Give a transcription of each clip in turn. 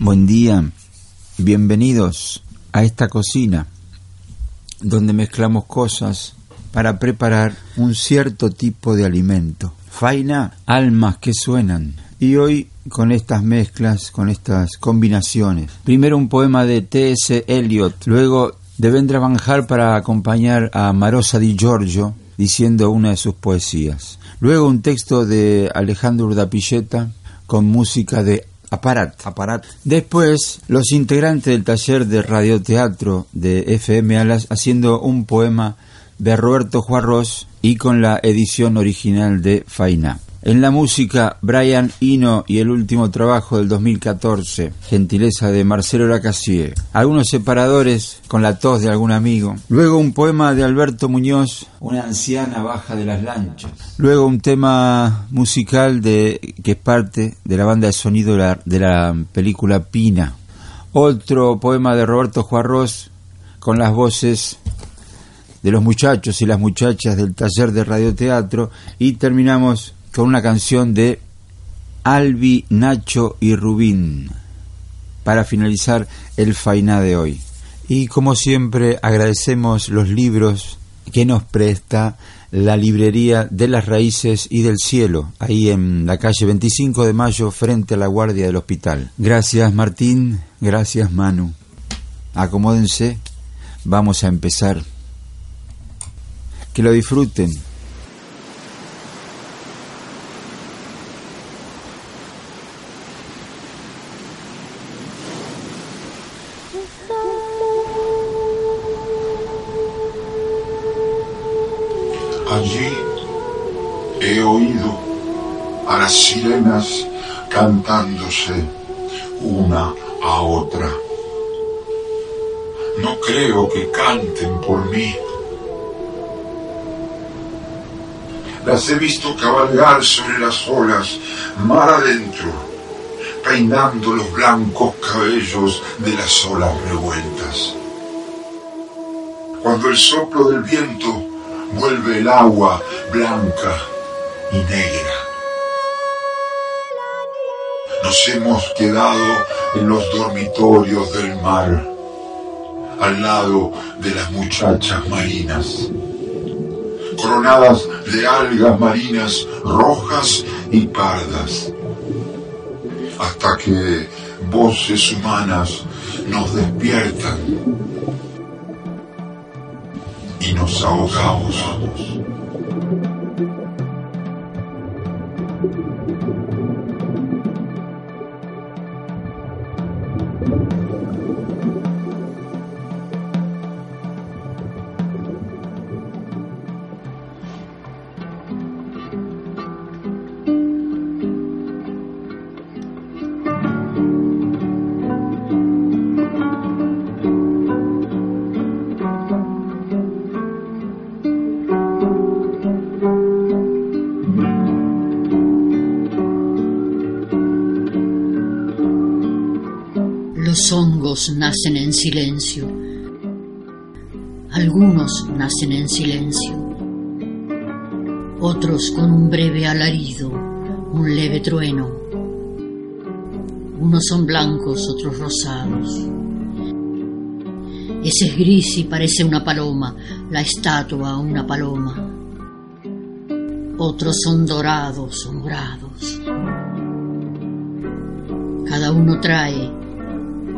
Buen día, bienvenidos a esta cocina donde mezclamos cosas para preparar un cierto tipo de alimento. Faina, almas que suenan. Y hoy con estas mezclas, con estas combinaciones. Primero un poema de T.S. Eliot, luego de Vendra Banjar para acompañar a Marosa di Giorgio diciendo una de sus poesías. Luego un texto de Alejandro Urdapilleta con música de Aparat. Aparat. Después, los integrantes del taller de radioteatro de FM Alas haciendo un poema de Roberto Juarros y con la edición original de Faina. En la música, Brian Eno y el último trabajo del 2014, gentileza de Marcelo Lacassier. Algunos separadores con la tos de algún amigo. Luego un poema de Alberto Muñoz, Una anciana baja de las lanchas. Luego un tema musical de, que es parte de la banda de sonido de la, de la película Pina. Otro poema de Roberto Juarros con las voces de los muchachos y las muchachas del taller de radioteatro y terminamos con una canción de Albi, Nacho y Rubín para finalizar el Fainá de hoy. Y como siempre agradecemos los libros que nos presta la librería de las raíces y del cielo, ahí en la calle 25 de mayo frente a la guardia del hospital. Gracias Martín, gracias Manu. Acomódense, vamos a empezar. Que lo disfruten. Las he visto cabalgar sobre las olas, mar adentro, peinando los blancos cabellos de las olas revueltas. Cuando el soplo del viento vuelve el agua blanca y negra. Nos hemos quedado en los dormitorios del mar, al lado de las muchachas marinas, coronadas de algas marinas rojas y pardas, hasta que voces humanas nos despiertan y nos ahogamos. Nacen en silencio. Algunos nacen en silencio. Otros con un breve alarido, un leve trueno. Unos son blancos, otros rosados. Ese es gris y parece una paloma, la estatua una paloma. Otros son dorados morados. Cada uno trae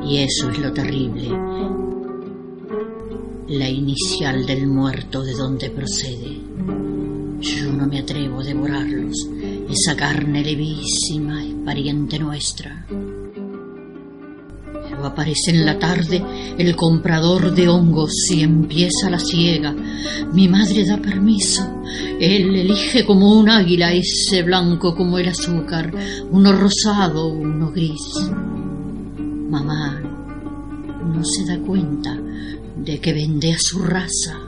y eso es lo terrible. La inicial del muerto de donde procede. Yo no me atrevo a devorarlos. Esa carne levísima es pariente nuestra. Pero aparece en la tarde el comprador de hongos y empieza la siega. Mi madre da permiso. Él elige como un águila ese blanco como el azúcar, uno rosado, uno gris Mamá no se da cuenta de que vende a su raza.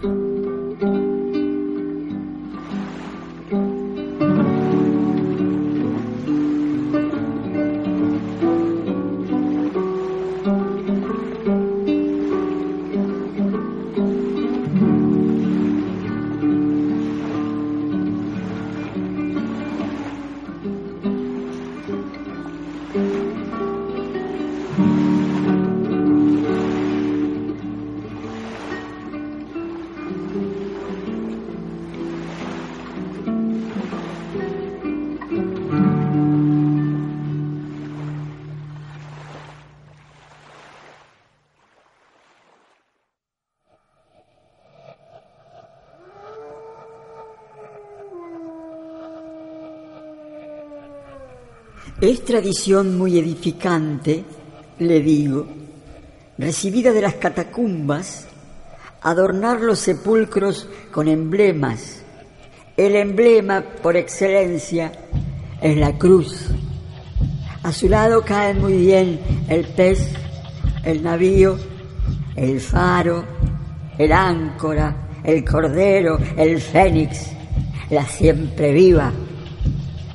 Es tradición muy edificante, le digo, recibida de las catacumbas, adornar los sepulcros con emblemas. El emblema por excelencia es la cruz. A su lado caen muy bien el pez, el navío, el faro, el áncora, el cordero, el fénix, la siempre viva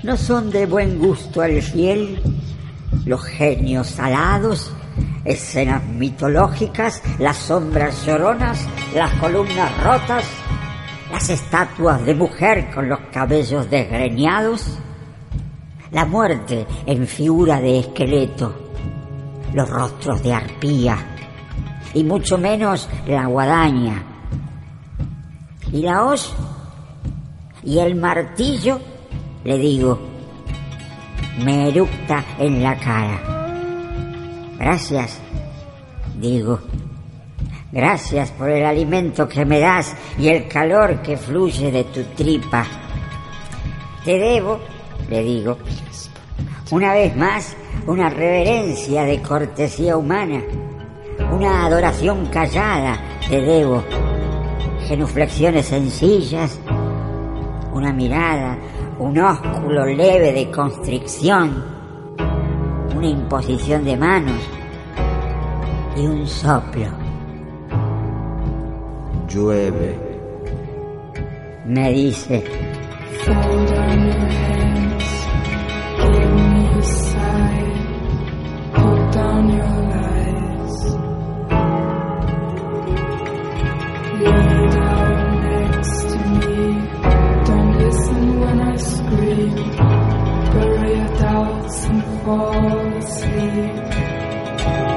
¿No son de buen gusto al fiel los genios alados, escenas mitológicas, las sombras lloronas, las columnas rotas, las estatuas de mujer con los cabellos desgreñados? La muerte en figura de esqueleto, los rostros de arpía, y mucho menos la guadaña. ¿Y la hoz? ¿Y el martillo? Le digo, me eructa en la cara. Gracias, digo. Gracias por el alimento que me das y el calor que fluye de tu tripa. Te debo, le digo, una vez más, una reverencia de cortesía humana, una adoración callada, te debo, genuflexiones sencillas, una mirada, un ósculo leve de constricción, una imposición de manos y un soplo. Llueve. Me dice. fall asleep.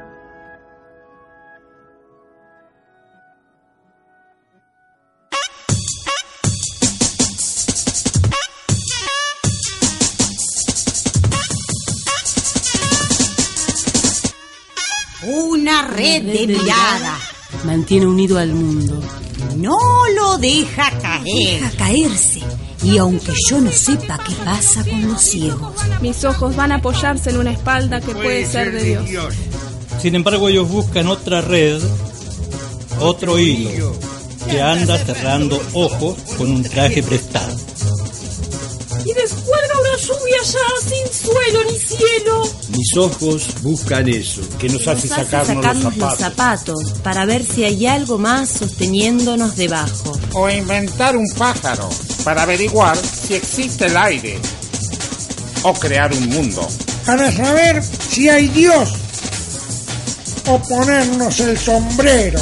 red de mirada. Mantiene unido al mundo. No lo deja caer. Deja caerse. Y aunque yo no sepa qué pasa con los ciegos. Mis ojos van a apoyarse en una espalda que puede, ser de Dios. Sin embargo, ellos buscan otra red, otro hilo, que anda cerrando ojos con un traje prestado. Sin suelo ni cielo. Mis ojos buscan eso, que nos, hace sacarnos, los, zapatos. para ver si hay algo más sosteniéndonos debajo. O inventar un pájaro para averiguar si existe el aire. O crear un mundo. Para saber si hay Dios. O ponernos el sombrero.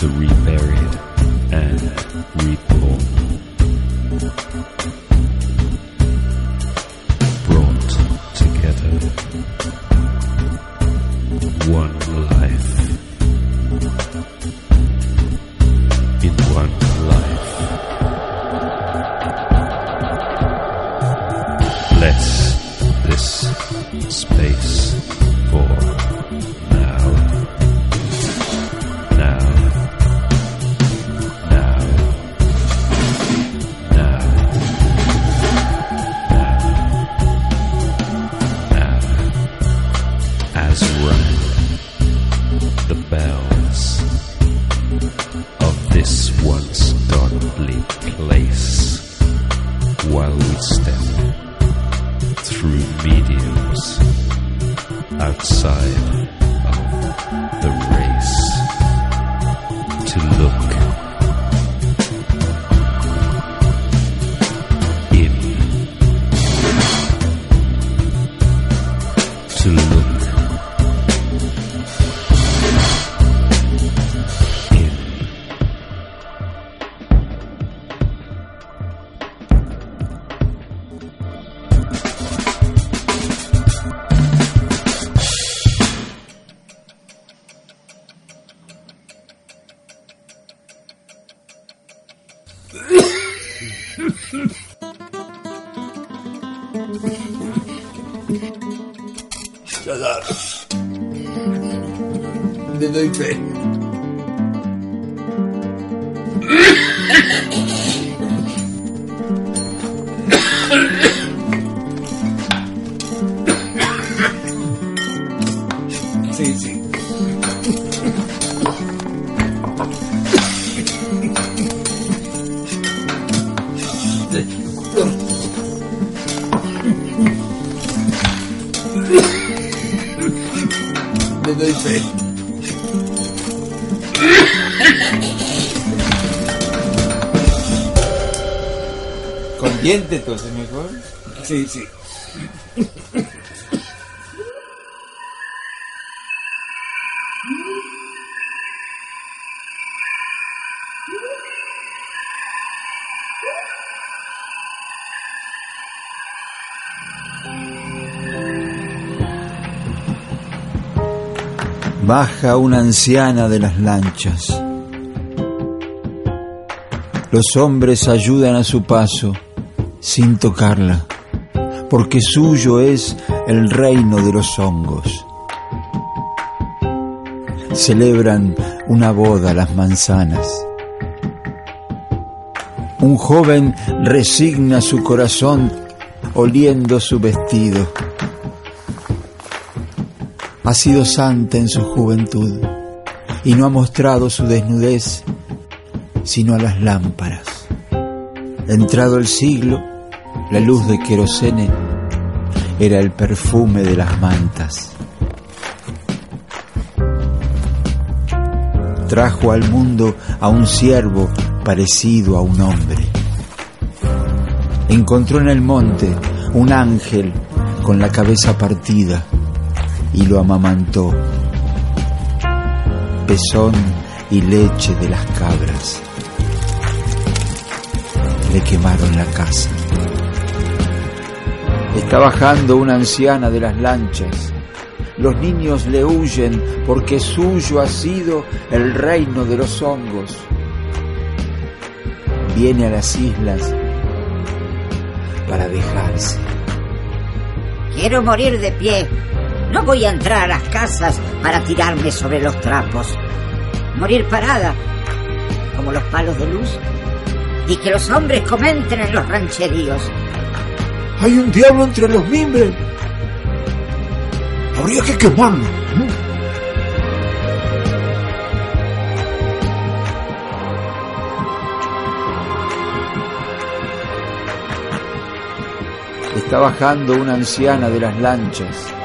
to reburied and rebuild. outside. Ha ha ha! Baja una anciana de las lanchas. Los hombres ayudan a su paso sin tocarla, porque suyo es el reino de los hongos. Celebran una boda las manzanas. Un joven resigna su corazón oliendo su vestido. Ha sido santa en su juventud y no ha mostrado su desnudez sino a las lámparas. Entrado el siglo, la luz de querosene era el perfume de las mantas. Trajo al mundo a un siervo parecido a un hombre. Encontró en el monte un ángel con la cabeza partida y lo amamantó. Pezón y leche de las cabras le quemaron la casa. Está bajando una anciana de las lanchas. Los niños le huyen porque suyo ha sido el reino de los hongos. Viene a las islas para dejarse. Quiero morir de pie. No voy a entrar a las casas para tirarme sobre los trapos. Morir parada, como los palos de luz y que los hombres comenten en los rancheríos. Hay un diablo entre los mimbres. Habría que quemarlo. Está bajando una anciana de las lanchas.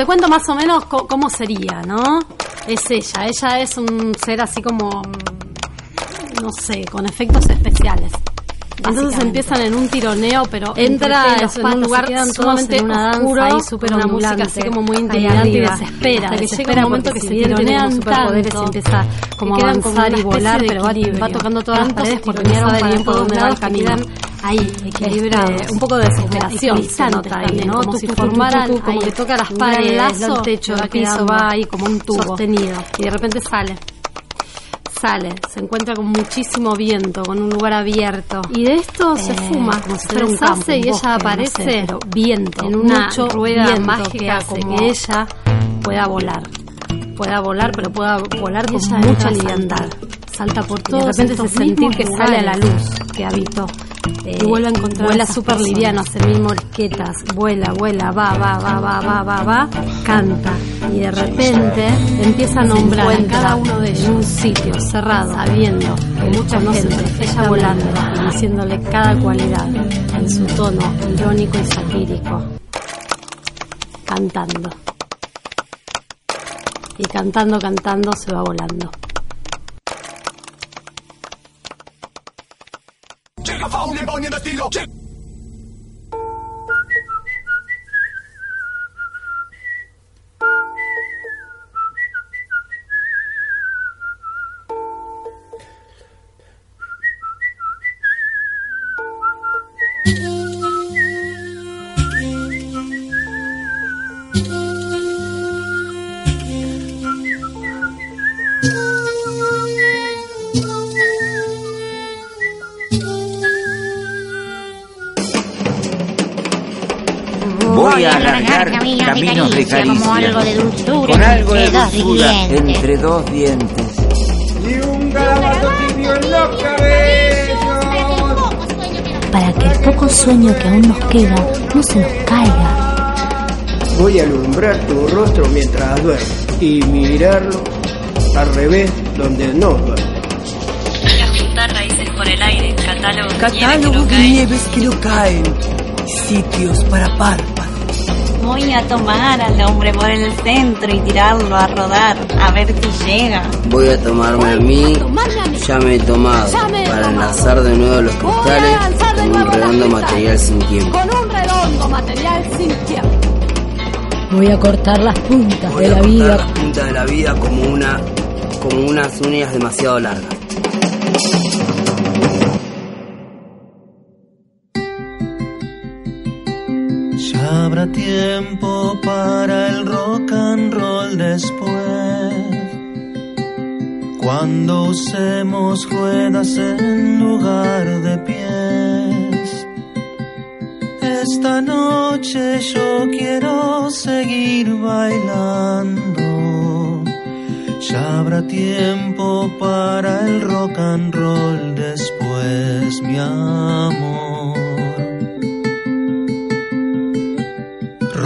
Te cuento más o menos cómo sería, ¿no? Es ella, ella es un ser así como, mm, no sé, con efectos especiales. Entonces empiezan en un tironeo, pero Entra en en un lugar sumamente en una danza oscuro, ahí súper una música así como muy intimidante y desespera. Hasta que desespera llega un momento que se tironean superpoderes, tanto, empieza como a avanzar y volar, pero va- va tocando todas las paredes porque no sabe bien por dónde va el camino. Ahí, Equilibrados. este, un poco de desesperación se nota ahí, también, ¿no? como si si formaran formaran como ahí que toca las paredes, lazo, el techo, el piso va ahí como un tubo sostenido. y de repente sale. Sale, se encuentra con muchísimo viento, con un lugar abierto. Y de esto se Eh, fuma, como si fuera un campo, un y ella bosque, no sé, aparece pero viento, en una mucho rueda viento que mágica hace como que ella pueda volar. Pueda volar, pero pueda volar con mucha liviandad. Salta por Y de repente se sentir que sale a la luz que habitó. Eh, y vuelve a encontrar vuela súper liviano, hace mil morisquetas, vuela, vuela, va, va, va, va, va, va, va, canta. Y de repente empieza a nombrar a cada uno de ellos en un sitio cerrado, sabiendo que mucha gente, ella volando diciéndole cada cualidad en su tono irónico y satírico, cantando. Y cantando, cantando se va volando. Voy caminos de como algo de caricia, dulzura con algo de entre dos dulzura dientes. entre dos dientes. Y un garabato tibio en los cabellos. Para que el poco sueño que aún nos queda no se nos caiga. Voy a alumbrar tu rostro mientras duermes y mirarlo al revés donde no a juntar raíces por el aire, catálogos Catálogo de nieves que no caen, sitios para párpados. Voy a tomar al hombre por el centro y tirarlo a rodar, a ver si llega. Voy a tomarme a mí, ya me he tomado, Ya me he para enlazar de nuevo los cristales lanzar de con nuevo un redondo los material sin tiempo. Con un redondo material sin tiempo. Voy a cortar las puntas Voy de a la cortar vida. las puntas de la vida como una, como unas uñas demasiado largas. Habrá tiempo para el rock and roll después. Cuando usemos ruedas en lugar de pies. Esta noche yo quiero seguir bailando. Ya habrá tiempo para el rock and roll después, mi amor.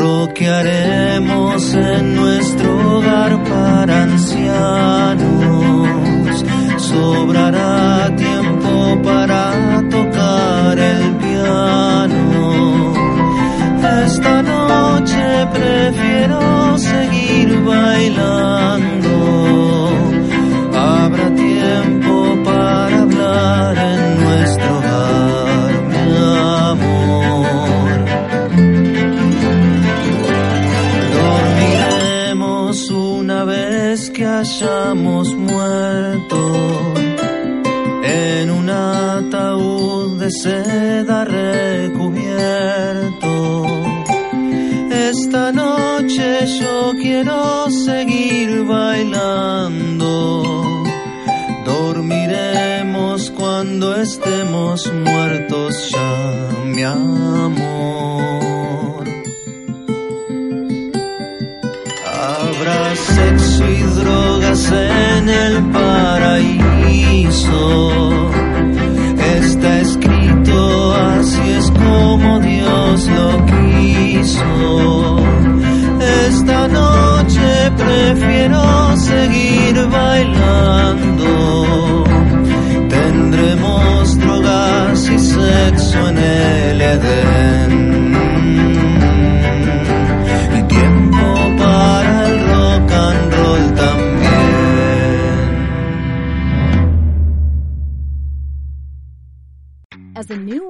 Roquearemos en nuestro hogar para ancianos. Sobrará tiempo para tocar el piano. Esta noche prefiero seguir bailando. Habrá tiempo para hablar en estemos muertos ya, mi amor. Habrá sexo y drogas en el paraíso. Está escrito, así es como Dios lo quiso. Esta noche prefiero seguir bailando. Sexo en